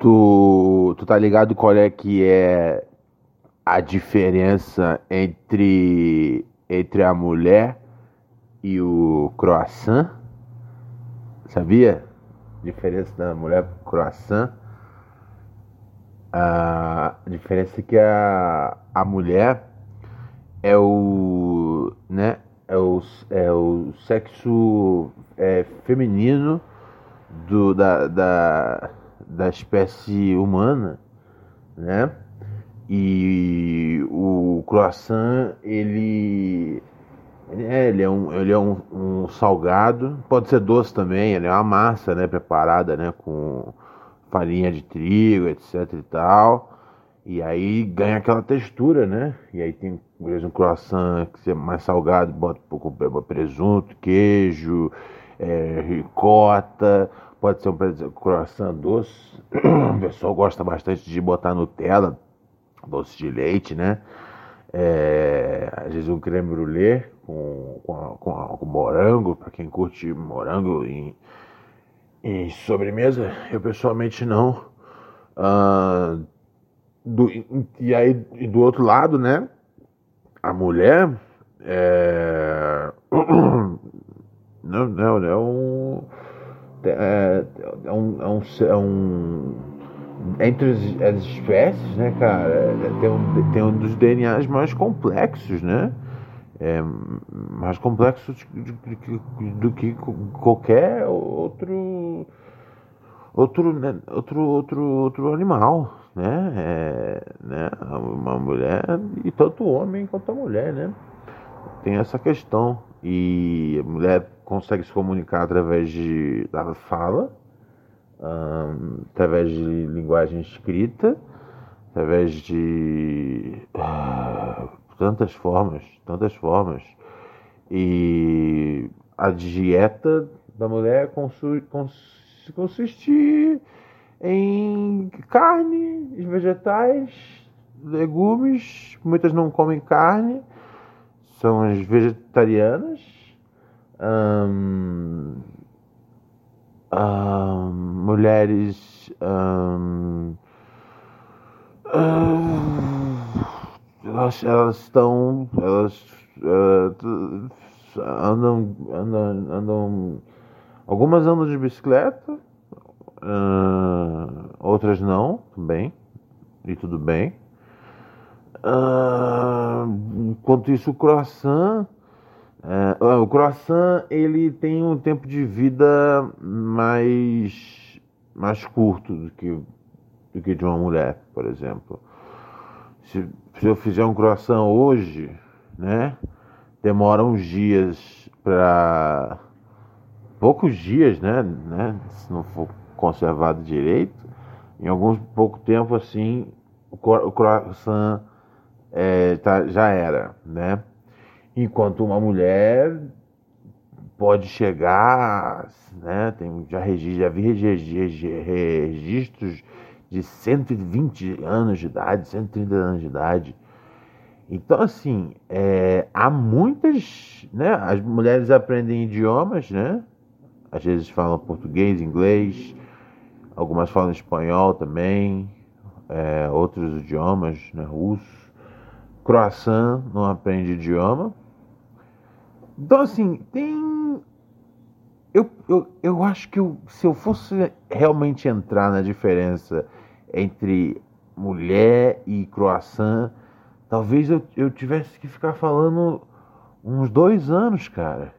Tu, tu tá ligado qual é que é a diferença entre, entre a mulher e o croissant? Sabia? Diferença da mulher pro croissant? A diferença é que a, a mulher é o, né, é o, é o sexo é, feminino do, da, da, da espécie humana, né? E o croissant, ele, é, ele é, um, ele é um, um, salgado, pode ser doce também, ele é uma massa, né, preparada, né, com farinha de trigo, etc e tal. E aí ganha aquela textura, né? E aí tem, um croissant que é mais salgado, bota um pouco presunto, queijo, é, ricota, Pode ser um croissant doce. O pessoal gosta bastante de botar Nutella, doce de leite, né? É, às vezes um creme brulee com, com, com, com morango, para quem curte morango em, em sobremesa. Eu pessoalmente não. Ah, do, e aí, do outro lado, né? A mulher é. Não, não, é um é, é, um, é, um, é um entre as, as, espécies, né, cara, é, tem um, tem um dos DNAs mais complexos, né? É, mais complexo do, do, do que qualquer outro outro, né, outro outro outro animal, né? É, né? Uma mulher e tanto o homem quanto a mulher, né? Tem essa questão e a mulher consegue se comunicar através de, da fala, um, através de linguagem escrita, através de uh, tantas formas, tantas formas. E a dieta da mulher consiste em carne, vegetais, legumes. Muitas não comem carne, são as vegetarianas um, um, mulheres elas, elas estão elas uh, andam, andam andam algumas andam de bicicleta uh, outras não também e tudo bem uh, enquanto isso o croissant é, o croissant ele tem um tempo de vida mais, mais curto do que, do que de uma mulher, por exemplo. Se, se eu fizer um croissant hoje, né, demora uns dias para poucos dias, né, né, se não for conservado direito, em alguns pouco tempo assim o croissant é, tá, já era, né? Enquanto uma mulher pode chegar, né, tem, já, já vi registros de 120 anos de idade, 130 anos de idade. Então, assim, é, há muitas, né, as mulheres aprendem idiomas, né, às vezes falam português, inglês, algumas falam espanhol também, é, outros idiomas, né, russo. Croissant não aprende idioma, então, assim, tem. Eu, eu, eu acho que eu, se eu fosse realmente entrar na diferença entre mulher e croissant, talvez eu, eu tivesse que ficar falando uns dois anos, cara.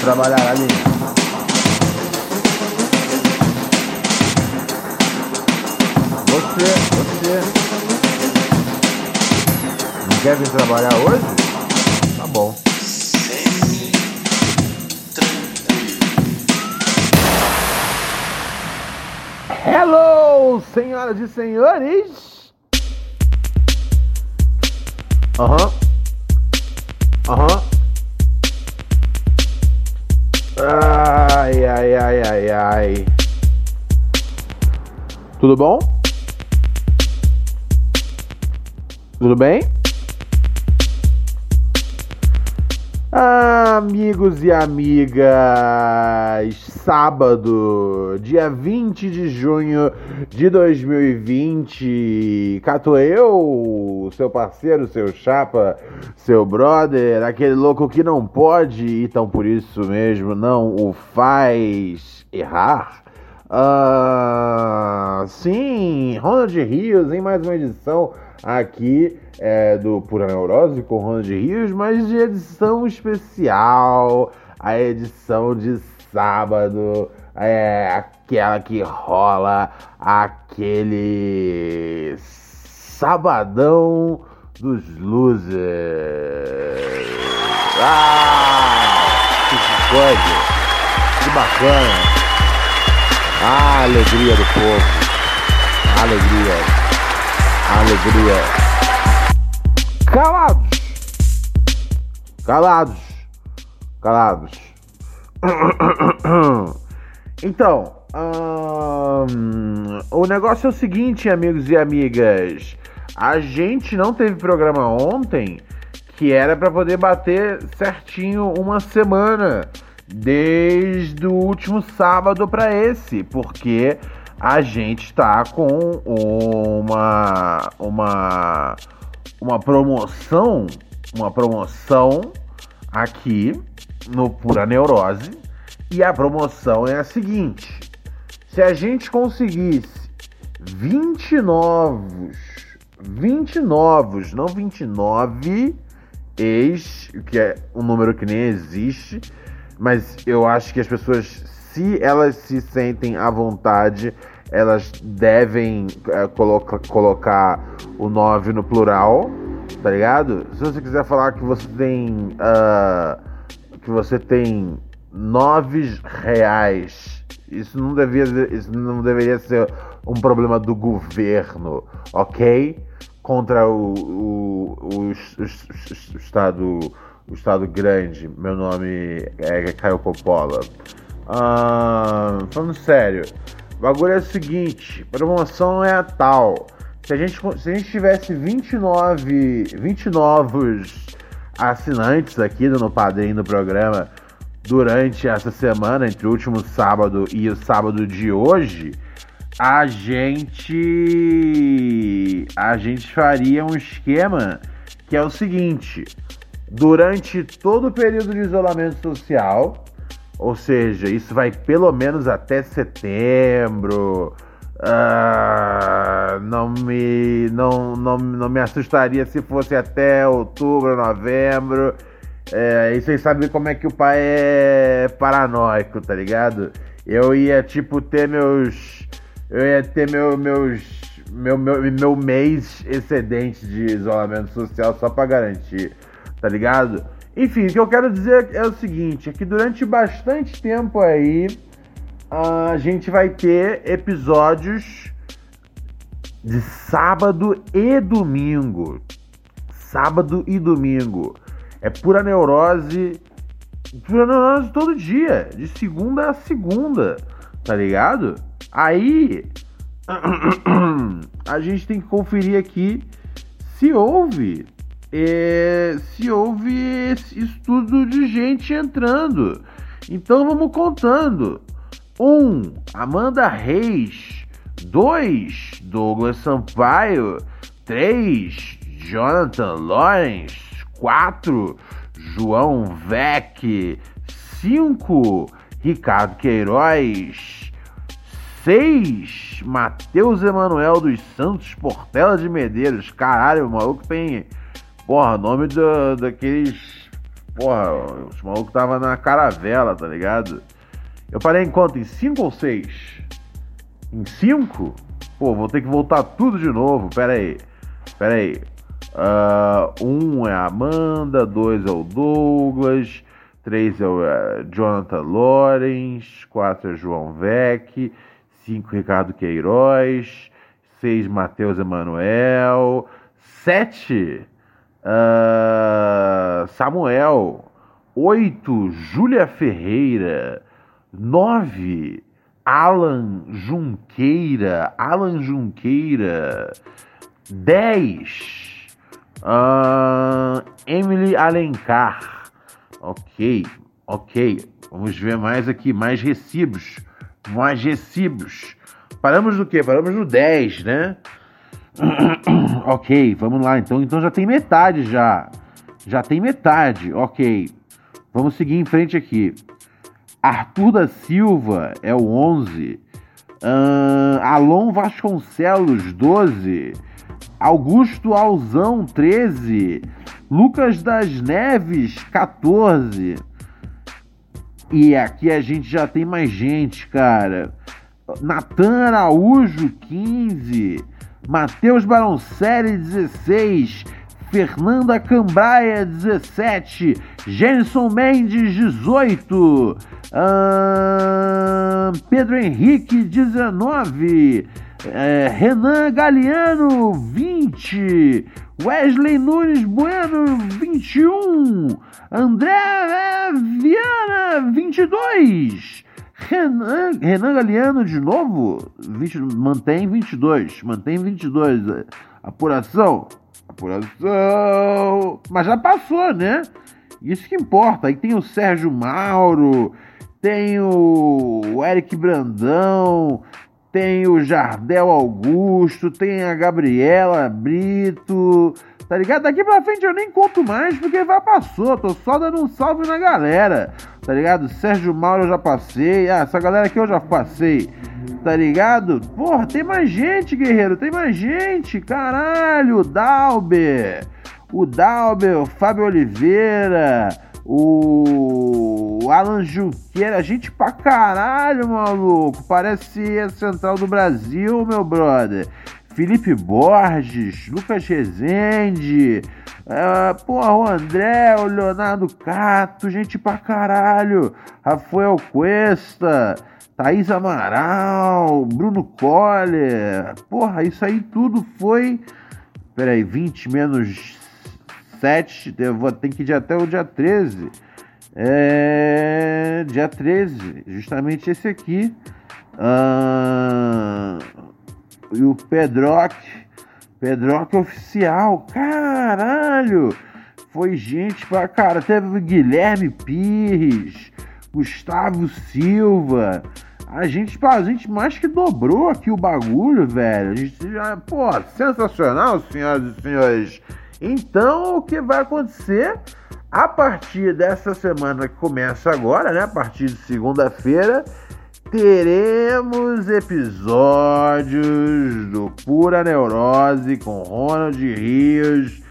Trabalhar ali. Você, você. Não quer vir trabalhar hoje? Tá bom. Hello, senhoras e senhores! Aham. Uhum. Aham. Uhum. Ai, ai, ai, ai, ai. Tudo bom? Tudo bem? Amigos e amigas, sábado, dia 20 de junho de 2020, cato eu, seu parceiro, seu chapa, seu brother, aquele louco que não pode, então por isso mesmo não o faz errar. Uh, sim, Ronald Rios em mais uma edição aqui é, do Pura Neurose com Ronald Rios, mas de edição especial, a edição de sábado, é aquela que rola aquele sabadão dos losers. Ah, que coisa, que bacana. A alegria do povo, a alegria alegria. Calados! Calados! Calados. Então, hum, o negócio é o seguinte, amigos e amigas. A gente não teve programa ontem que era para poder bater certinho uma semana desde o último sábado para esse, porque a gente está com uma uma uma promoção, uma promoção aqui no Pura Neurose. E a promoção é a seguinte: se a gente conseguisse 20 novos, 20 novos, não 29 ex, que é um número que nem existe, mas eu acho que as pessoas, se elas se sentem à vontade, elas devem é, coloca, colocar o 9 no plural, tá ligado? Se você quiser falar que você tem. Uh, que você tem 9 reais, isso não, devia, isso não deveria ser um problema do governo, ok? Contra o, o, o, o, Estado. O Estado Grande, meu nome é Caio Coppola. Uh, falando sério, o bagulho é o seguinte, promoção é a tal. Se a gente, se a gente tivesse 29, 20 novos assinantes aqui no padrinho do programa durante essa semana, entre o último sábado e o sábado de hoje, a gente a gente faria um esquema que é o seguinte: durante todo o período de isolamento social, ou seja, isso vai pelo menos até setembro. Uh, não, me, não, não, não me assustaria se fosse até outubro, novembro. É, e vocês sabem como é que o pai é paranoico, tá ligado? Eu ia, tipo, ter meus. Eu ia ter meu, meus. Meu, meu, meu mês excedente de isolamento social só pra garantir, tá ligado? Enfim, o que eu quero dizer é o seguinte: é que durante bastante tempo aí a gente vai ter episódios de sábado e domingo. Sábado e domingo. É pura neurose. Pura neurose todo dia. De segunda a segunda. Tá ligado? Aí. A gente tem que conferir aqui se houve é, se houve estudo de gente entrando. Então vamos contando. 1. Um, Amanda Reis. 2. Douglas Sampaio. 3. Jonathan Lawrence. 4. João Vec. 5. Ricardo Queiroz. 6. Matheus Emanuel dos Santos Portela de Medeiros. Caralho, o maluco tem Porra, nome do, daqueles. Porra, os malucos tava na caravela, tá ligado? Eu parei em conta? Em 5 ou 6? Em 5? Pô, vou ter que voltar tudo de novo. Pera aí. Pera aí. Uh, um é a Amanda, dois é o Douglas, três é o uh, Jonathan Lawrence, quatro é João Vec, 5 Ricardo Queiroz, 6 Matheus Emanuel, 7 uh, Samuel, 8 Júlia Ferreira, 9 Alan Junqueira, Alan Junqueira, 10 uh, Emily Alencar, ok, ok, vamos ver mais aqui, mais recibos, mais recibos. Paramos no quê? Paramos no 10, né? ok, vamos lá. Então, então já tem metade já. Já tem metade. Ok. Vamos seguir em frente aqui. Arthur da Silva é o 11. Uh, Alon Vasconcelos, 12. Augusto Alzão, 13. Lucas das Neves, 14. E aqui a gente já tem mais gente, cara. Natan Araújo, 15. Matheus Baroncelli, 16. Fernanda Cambraia, 17. Jenson Mendes, 18. Uh, Pedro Henrique, 19. É, Renan Galeano, 20. Wesley Nunes Bueno, 21. André Viana, 22. Renan, Renan Galeano de novo, 20, mantém 22, mantém 22. Apuração, apuração. Mas já passou, né? Isso que importa. Aí tem o Sérgio Mauro, tem o Eric Brandão, tem o Jardel Augusto, tem a Gabriela Brito, tá ligado? Daqui pra frente eu nem conto mais porque já passou, tô só dando um salve na galera, tá ligado? Sérgio Mauro eu já passei, ah, essa galera aqui eu já passei, tá ligado? Porra, tem mais gente, guerreiro, tem mais gente, caralho, Dalber, o Dalber, o Fábio Oliveira, o Alan Junqueira, gente pra caralho, maluco. Parece a Central do Brasil, meu brother. Felipe Borges, Lucas Rezende, uh, porra, o André, o Leonardo Cato, gente pra caralho. Rafael Cuesta, Thaís Amaral, Bruno Coller. Porra, isso aí tudo foi. Peraí, 20 menos 7, eu vou ter que ir até o dia 13. É. Dia 13, justamente esse aqui. Ah, e o Pedrock. Pedrock oficial. Caralho! Foi gente pra cara. Teve Guilherme Pires, Gustavo Silva. A gente, a gente mais que dobrou aqui o bagulho, velho. A gente já, pô, sensacional, senhoras e senhores. Então, o que vai acontecer a partir dessa semana que começa agora, né? A partir de segunda-feira, teremos episódios do Pura Neurose com Ronald Rios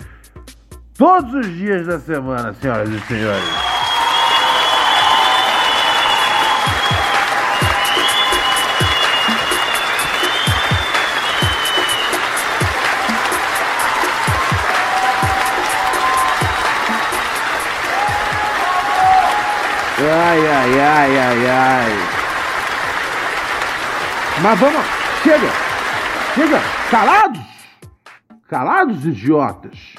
todos os dias da semana, senhoras e senhores. Ai, ai, ai, ai, ai. Mas vamos. Chega! Chega! Calados! Calados, idiotas!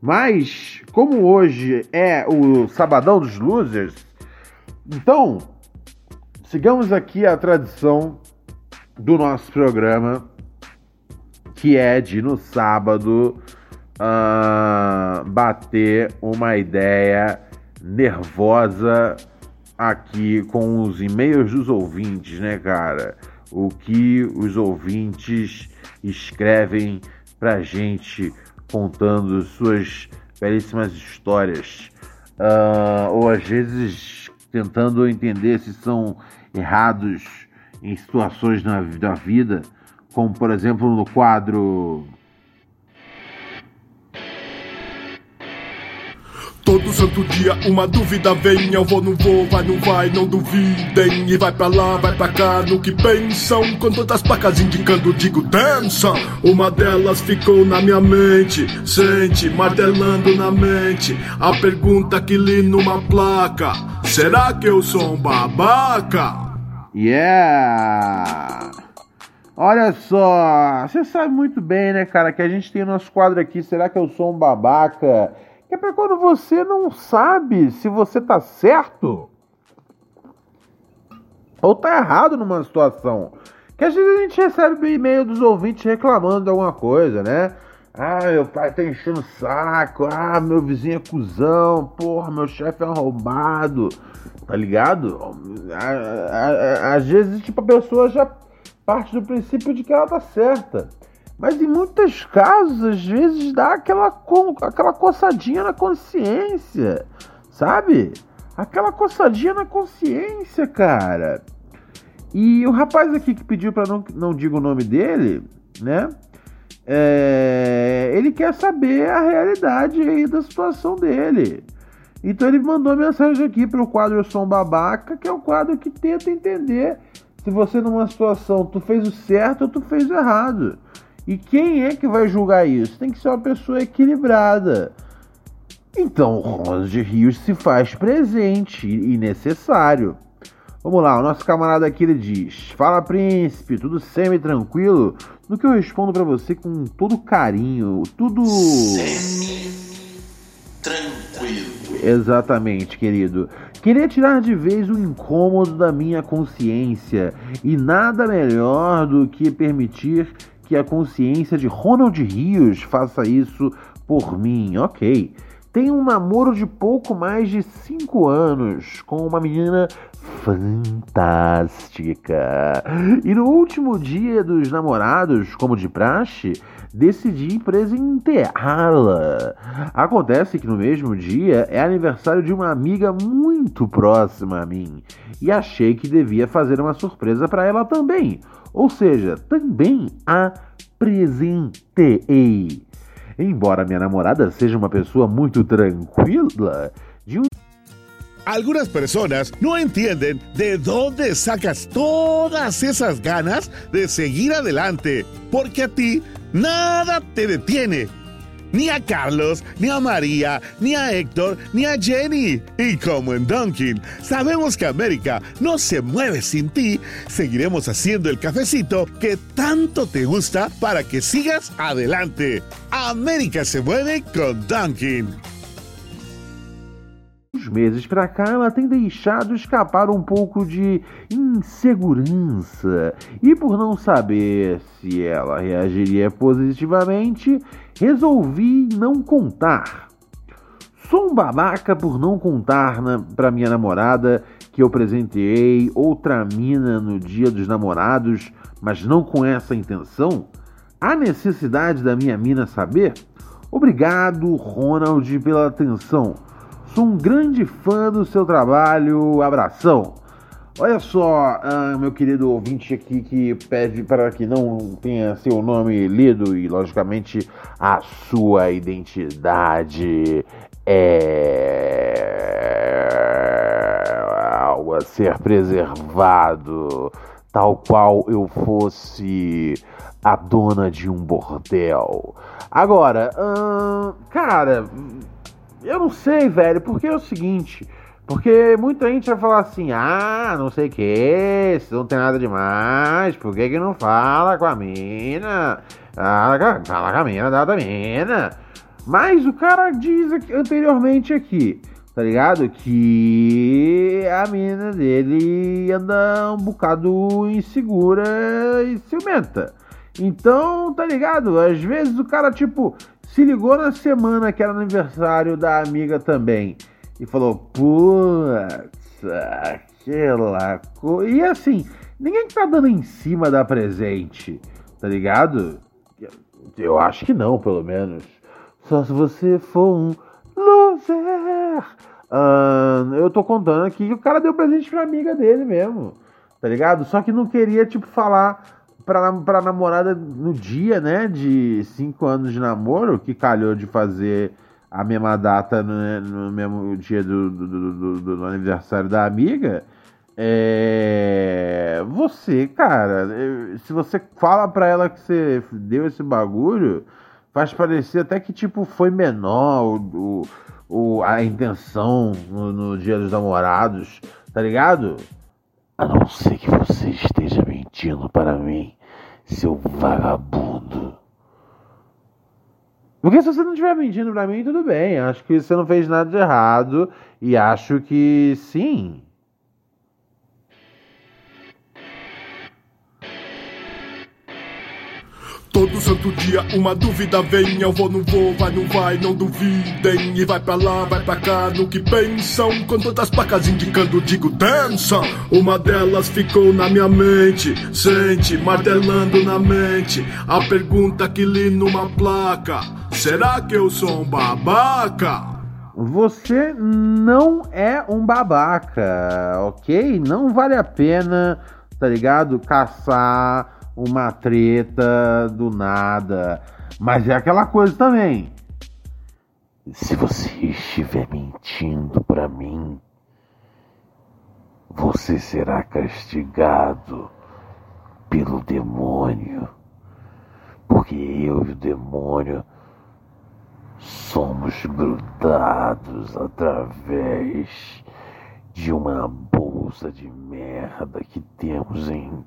Mas, como hoje é o Sabadão dos Losers, então, sigamos aqui a tradição do nosso programa, que é de no sábado uh, bater uma ideia nervosa aqui com os e-mails dos ouvintes, né, cara? O que os ouvintes escrevem pra gente contando suas belíssimas histórias. Uh, ou às vezes tentando entender se são errados em situações na, da vida, como por exemplo no quadro Todo santo dia uma dúvida vem, eu vou, não vou, vai, não vai, não duvidem. E vai pra lá, vai pra cá, no que pensam. Com todas as placas indicando, digo dança. Uma delas ficou na minha mente, sente, martelando na mente. A pergunta que li numa placa: Será que eu sou um babaca? Yeah! Olha só, você sabe muito bem, né, cara, que a gente tem o nosso quadro aqui, será que eu sou um babaca? Que é pra quando você não sabe se você tá certo ou tá errado numa situação. Que às vezes a gente recebe e-mail dos ouvintes reclamando de alguma coisa, né? Ah, meu pai tá enchendo o saco. Ah, meu vizinho é cuzão. Porra, meu chefe é arrombado. Tá ligado? Às vezes, tipo, a pessoa já parte do princípio de que ela tá certa. Mas em muitos casos, às vezes, dá aquela, aquela coçadinha na consciência. Sabe? Aquela coçadinha na consciência, cara. E o rapaz aqui que pediu para não, não diga o nome dele, né? É, ele quer saber a realidade aí da situação dele. Então ele mandou mensagem aqui para o quadro Eu um Babaca, que é o quadro que tenta entender se você numa situação tu fez o certo ou tu fez o errado. E quem é que vai julgar isso? Tem que ser uma pessoa equilibrada. Então, Ronald Rios se faz presente e necessário. Vamos lá, o nosso camarada aqui ele diz: Fala príncipe, tudo semi-tranquilo? No que eu respondo para você com todo carinho, tudo. Semi-tranquilo. Exatamente, querido. Queria tirar de vez o incômodo da minha consciência e nada melhor do que permitir que a consciência de Ronald Rios faça isso por mim, ok tem um namoro de pouco mais de 5 anos com uma menina fantástica. E no último dia dos namorados, como de praxe, decidi presenteá-la. Acontece que no mesmo dia é aniversário de uma amiga muito próxima a mim e achei que devia fazer uma surpresa para ela também. Ou seja, também a presentei. Embora minha namorada seja uma pessoa muito tranquila, de um Algunas personas de dónde sacas todas esas ganas de seguir adelante, porque a ti nada te detiene. Ni a Carlos, ni a María, ni a Héctor, ni a Jenny. Y como en Dunkin, sabemos que América no se mueve sin ti, seguiremos haciendo el cafecito que tanto te gusta para que sigas adelante. América se mueve con Dunkin. Meses para cá, ela tem deixado escapar um pouco de insegurança. E por não saber se ela reagiria positivamente, resolvi não contar. Sou um babaca por não contar na, pra minha namorada que eu presenteei outra mina no dia dos namorados, mas não com essa intenção? Há necessidade da minha mina saber? Obrigado, Ronald, pela atenção. Sou um grande fã do seu trabalho. Abração. Olha só, ah, meu querido ouvinte aqui que pede para que não tenha seu nome lido e, logicamente, a sua identidade é algo a ser preservado, tal qual eu fosse a dona de um bordel. Agora, hum, cara eu não sei, velho, porque é o seguinte. Porque muita gente vai falar assim, ah, não sei o que, se não tem nada demais, por que que não fala com a mina? Fala com a mina da outra mina. Mas o cara diz anteriormente aqui, tá ligado? Que a mina dele anda um bocado insegura e ciumenta. Então, tá ligado? Às vezes o cara, tipo, se ligou na semana que era aniversário da amiga também e falou: Putz, aquela coisa. E assim, ninguém tá dando em cima da presente, tá ligado? Eu acho que não, pelo menos. Só se você for um loser. Uh, eu tô contando aqui que o cara deu presente pra amiga dele mesmo, tá ligado? Só que não queria, tipo, falar pra, pra namorada no dia, né, de cinco anos de namoro, que calhou de fazer a mesma data no, né, no mesmo dia do, do, do, do, aniversário da amiga. É, você, cara, se você fala pra ela que você deu esse bagulho, faz parecer até que tipo foi menor o, o a intenção no, no dia dos namorados, tá ligado? A não ser que você esteja mentindo para mim, seu vagabundo. Porque se você não estiver mentindo para mim, tudo bem. Acho que você não fez nada de errado. E acho que sim. Todo santo dia uma dúvida vem, eu vou, não vou, vai, não vai, não duvidem. E vai pra lá, vai pra cá, no que pensam. Com todas as placas indicando, digo dança. Uma delas ficou na minha mente, sente, martelando na mente. A pergunta que li numa placa: Será que eu sou um babaca? Você não é um babaca, ok? Não vale a pena, tá ligado? Caçar uma treta do nada. Mas é aquela coisa também. Se você estiver mentindo para mim, você será castigado pelo demônio. Porque eu e o demônio somos grudados através de uma bolsa de merda que temos em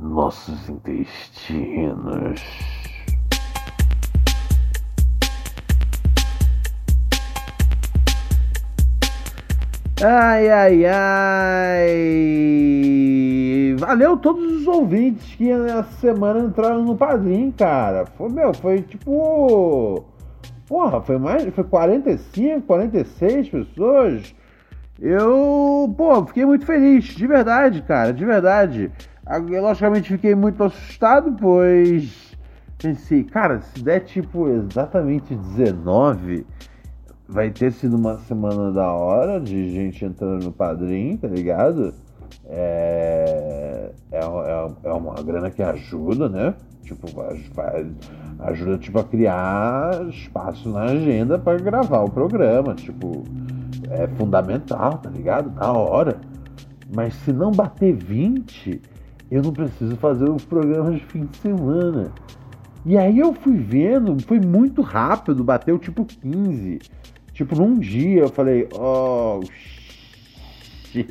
nossos intestinos. Ai, ai, ai. Valeu todos os ouvintes que nessa semana entraram no padrinho, cara. Foi, meu, foi tipo. Porra, foi mais. Foi 45, 46 pessoas. Eu, pô, fiquei muito feliz, de verdade, cara, de verdade. Eu, logicamente fiquei muito assustado, pois pensei, cara, se der tipo exatamente 19, vai ter sido uma semana da hora de gente entrando no padrinho, tá ligado? É, é, é, é uma grana que ajuda, né? Tipo, vai, ajuda tipo, a criar espaço na agenda para gravar o programa. Tipo, é fundamental, tá ligado? Da hora. Mas se não bater 20, eu não preciso fazer os programas de fim de semana. E aí eu fui vendo, foi muito rápido, bateu tipo 15. Tipo, num dia eu falei, oh shit.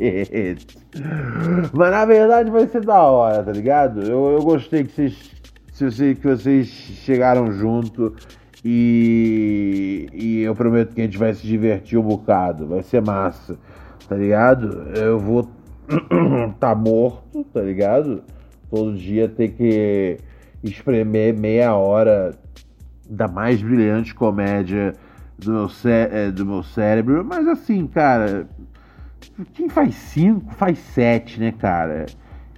Mas na verdade vai ser da hora, tá ligado? Eu, eu gostei que vocês, que vocês chegaram junto e, e eu prometo que a gente vai se divertir um bocado, vai ser massa, tá ligado? Eu vou tá morto, tá ligado? Todo dia ter que espremer meia hora da mais brilhante comédia do meu, é, do meu cérebro. Mas assim, cara, quem faz cinco, faz sete, né, cara?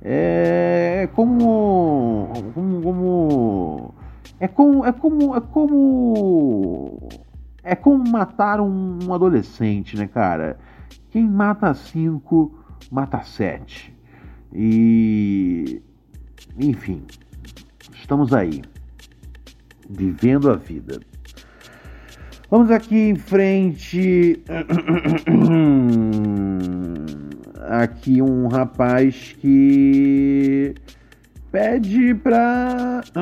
É como. Como. como é como. É como. É como. É como matar um adolescente, né, cara? Quem mata cinco mata sete. E. Enfim, estamos aí, vivendo a vida. Vamos aqui em frente. Aqui um rapaz que pede pra.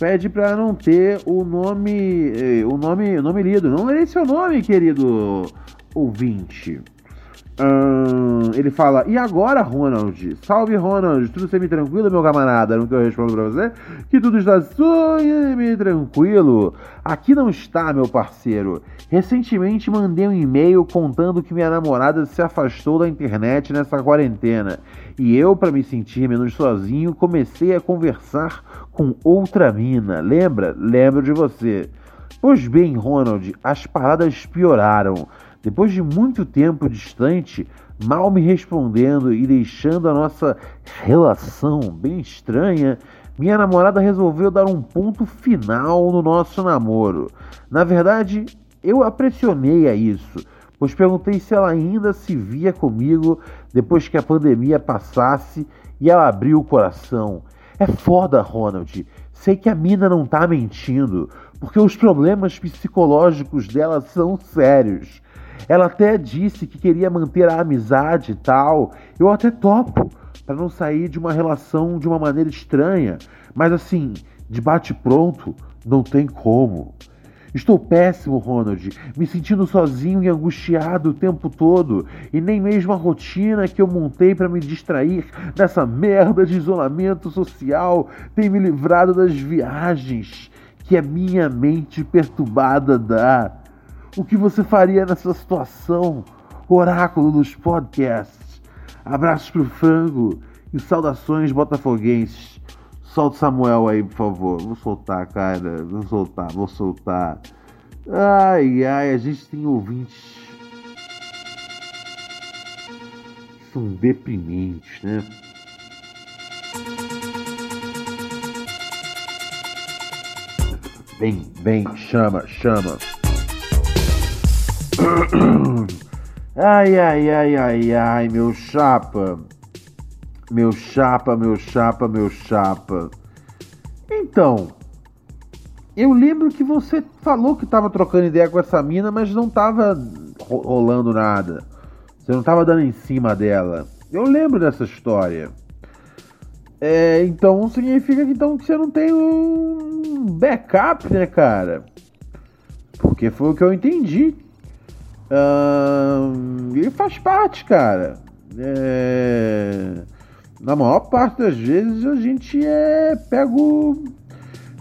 pede pra não ter o nome. Eh, o nome, o nome lido. Não lerei seu nome, querido ouvinte. Ele fala, e agora, Ronald? Salve, Ronald, tudo semi-tranquilo, meu camarada? No que eu respondo pra você? Que tudo está semi-tranquilo. Aqui não está, meu parceiro. Recentemente mandei um e-mail contando que minha namorada se afastou da internet nessa quarentena. E eu, para me sentir menos sozinho, comecei a conversar com outra mina. Lembra? Lembro de você. Pois bem, Ronald, as paradas pioraram. Depois de muito tempo distante, mal me respondendo e deixando a nossa relação bem estranha, minha namorada resolveu dar um ponto final no nosso namoro. Na verdade, eu a pressionei a isso, pois perguntei se ela ainda se via comigo depois que a pandemia passasse e ela abriu o coração. É foda, Ronald. Sei que a mina não tá mentindo, porque os problemas psicológicos dela são sérios. Ela até disse que queria manter a amizade e tal. Eu até topo, para não sair de uma relação de uma maneira estranha. Mas assim, de bate pronto, não tem como. Estou péssimo, Ronald, me sentindo sozinho e angustiado o tempo todo, e nem mesmo a rotina que eu montei para me distrair dessa merda de isolamento social tem me livrado das viagens que a minha mente perturbada dá. O que você faria nessa situação? Oráculo dos podcasts. Abraços pro frango e saudações botafoguenses. Solta Samuel aí, por favor. Vou soltar, cara. Vou soltar, vou soltar. Ai, ai, a gente tem ouvintes. São deprimentes, né? Vem, vem, chama, chama. Ai, ai, ai, ai, ai, meu chapa. Meu chapa, meu chapa, meu chapa. Então, eu lembro que você falou que tava trocando ideia com essa mina, mas não tava rolando nada. Você não tava dando em cima dela. Eu lembro dessa história. É, então significa que, então, que você não tem um backup, né, cara? Porque foi o que eu entendi. Uh, e faz parte, cara. É na maior parte das vezes a gente é pego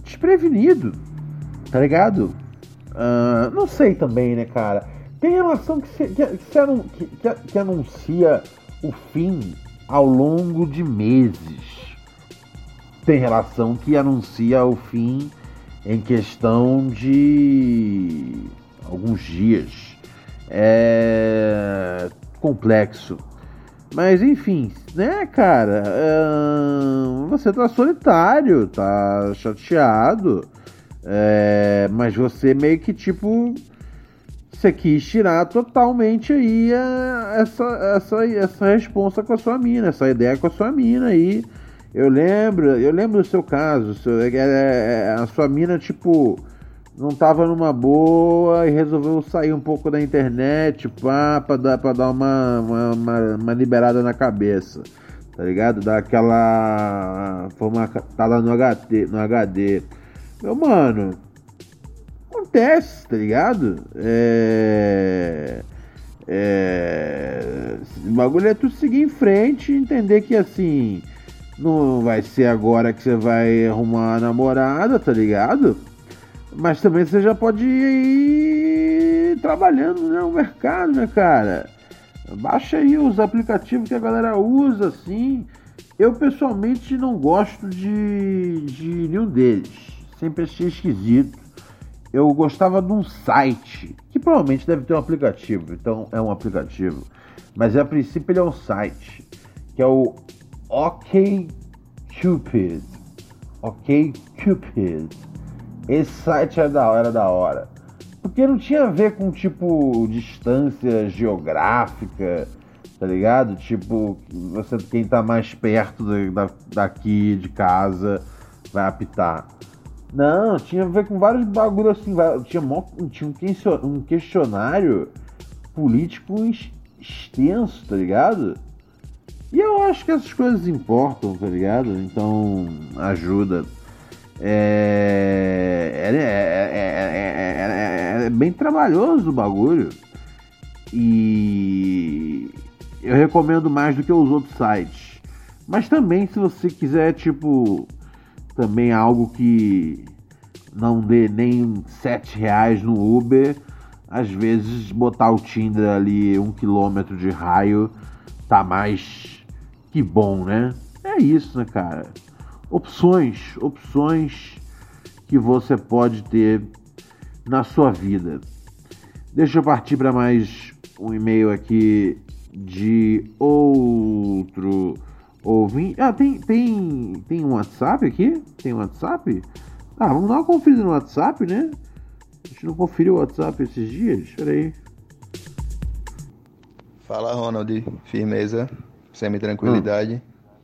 desprevenido, tá ligado? Uh, não sei também, né, cara? Tem relação que, se, que, que, que, que anuncia o fim ao longo de meses. Tem relação que anuncia o fim em questão de alguns dias. É complexo. Mas enfim, né, cara? Uh, você tá solitário, tá chateado. É, mas você meio que tipo. Você quis tirar totalmente aí a, essa, essa, essa responsa com a sua mina, essa ideia com a sua mina aí. Eu lembro, eu lembro do seu caso. Seu, é, é, é a sua mina, tipo não tava numa boa e resolveu sair um pouco da internet pá, pra, dar, pra dar uma, uma, uma, uma liberada na cabeça. Tá ligado? Dar aquela formatada no HD, no HD. Meu mano, acontece, tá ligado? É. É. O bagulho é tu seguir em frente e entender que assim. Não vai ser agora que você vai arrumar uma namorada, tá ligado? Mas também você já pode ir trabalhando né, no mercado, né, cara? Baixa aí os aplicativos que a galera usa, assim. Eu pessoalmente não gosto de, de nenhum deles. Sempre achei esquisito. Eu gostava de um site, que provavelmente deve ter um aplicativo, então é um aplicativo. Mas a princípio ele é um site, que é o OkCupid. OkCupid esse site era da, era da hora. Porque não tinha a ver com, tipo, distância geográfica, tá ligado? Tipo, você quem tá mais perto da, daqui de casa vai apitar. Não, tinha a ver com vários bagulhos assim. Tinha, tinha um questionário político extenso, tá ligado? E eu acho que essas coisas importam, tá ligado? Então ajuda. É é é, é, é, é, bem trabalhoso o bagulho. E eu recomendo mais do que os outros sites. Mas também se você quiser, tipo, também algo que não dê nem 7 reais no Uber, às vezes botar o Tinder ali um quilômetro de raio tá mais que bom, né? É isso, né, cara? Opções, opções que você pode ter na sua vida. Deixa eu partir para mais um e-mail aqui de outro ouvinte. Ah, tem, tem, tem um WhatsApp aqui? Tem um WhatsApp? Ah, vamos dar uma conferida no WhatsApp, né? A gente não conferiu o WhatsApp esses dias? Espera aí. Fala, Ronald. Firmeza. Semi-tranquilidade.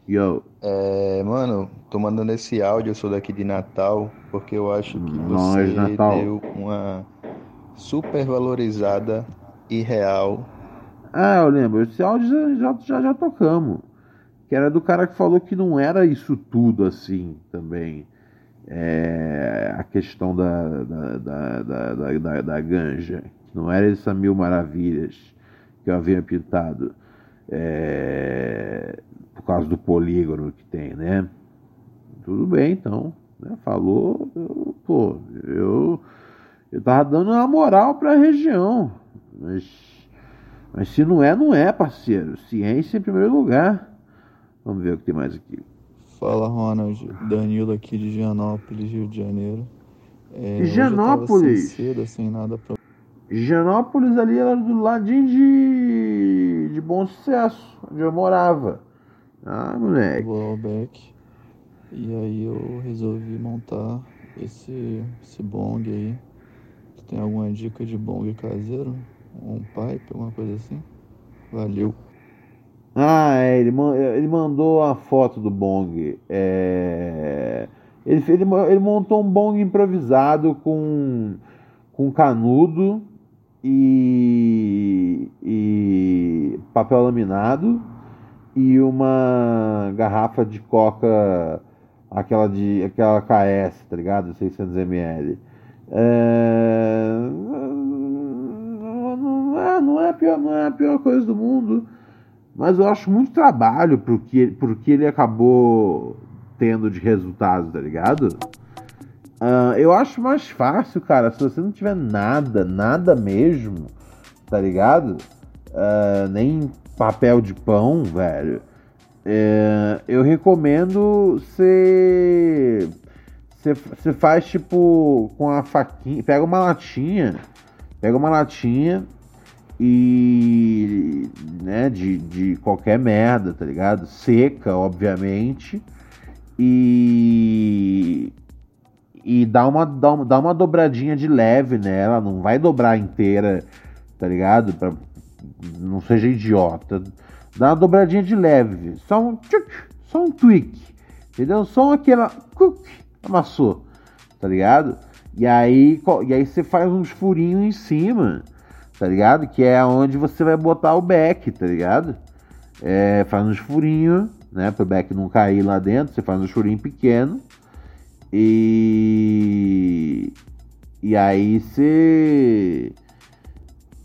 Yo. É, mano, tô mandando esse áudio, eu sou daqui de Natal, porque eu acho que você Natal. deu uma super valorizada e real. Ah, eu lembro, esse áudio já, já, já tocamos. Que era do cara que falou que não era isso tudo assim também. é, a questão da, da, da, da, da, da ganja, não era essa mil maravilhas que eu havia pintado é, por causa do polígono que tem, né? Tudo bem, então, né? falou, eu, pô, eu, eu tava dando uma moral para a região, mas, mas se não é, não é, parceiro. Ciência em primeiro lugar. Vamos ver o que tem mais aqui. Fala, Ronald. Danilo aqui de Gianópolis, Rio de Janeiro. É, Gianópolis? Cedo, sem nada pra... Gianópolis ali era do ladinho de, de Bom Sucesso, onde eu morava. Ah, moleque. E aí eu resolvi montar esse, esse bong aí. tem alguma dica de bong caseiro? Um pipe, alguma coisa assim? Valeu. Ah, é, ele, ele mandou a foto do bong. É, ele, ele, ele montou um bong improvisado com, com canudo e, e papel laminado e uma garrafa de coca, aquela de aquela KS, tá ligado? 600 ml. É, não, é, não, é a pior, não é a pior coisa do mundo mas eu acho muito trabalho pro que, pro que ele acabou tendo de resultado, tá ligado? Uh, eu acho mais fácil, cara, se você não tiver nada, nada mesmo, tá ligado? Uh, nem papel de pão, velho. Uh, eu recomendo você. Você faz tipo com a faquinha. Pega uma latinha. Pega uma latinha e né, de, de qualquer merda, tá ligado? Seca, obviamente, e e dá uma, dá uma, dá uma dobradinha de leve nela, não vai dobrar inteira, tá ligado? Pra, não seja idiota. Dá uma dobradinha de leve, só um tchuc, só um tweak, entendeu? Só aquela cuc, amassou, tá ligado? E aí, e aí você faz uns furinhos em cima tá ligado? Que é onde você vai botar o back, tá ligado? É, faz uns furinhos, né? Para o back não cair lá dentro, você faz um furinho pequeno. E. E aí você.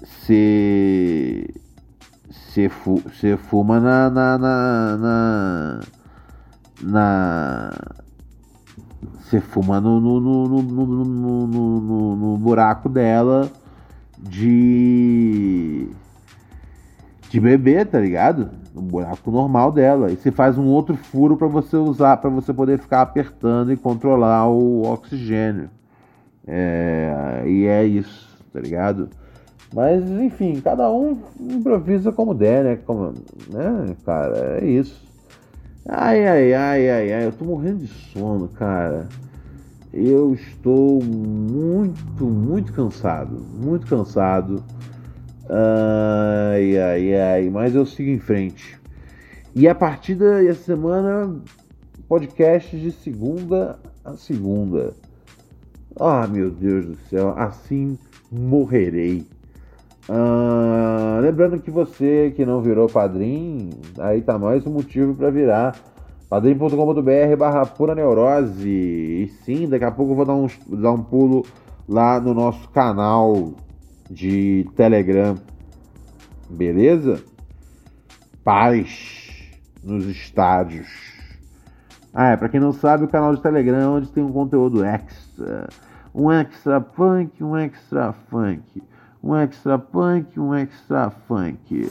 Você. Você fu, fuma na. na, na, na, você fuma no, no, no, no, no buraco dela de de bebê, tá ligado? No buraco normal dela. E você faz um outro furo para você usar, para você poder ficar apertando e controlar o oxigênio. É, e é isso, tá ligado? Mas enfim, cada um improvisa como der, né? Como, né, cara? É isso. Ai, ai, ai, ai, ai, eu tô morrendo de sono, cara eu estou muito, muito cansado, muito cansado. Ai, ai, ai, mas eu sigo em frente. E a partir da semana, podcast de segunda a segunda. Ah, meu Deus do céu, assim morrerei. Ah, lembrando que você que não virou padrinho, aí tá mais um motivo para virar padrim.com.br barra pura neurose. E sim, daqui a pouco eu vou dar um, dar um pulo lá no nosso canal de Telegram. Beleza? Paz nos estádios. Ah, é, pra quem não sabe, o canal de Telegram é onde tem um conteúdo extra. Um extra punk, um extra funk. Um extra punk, um extra funk.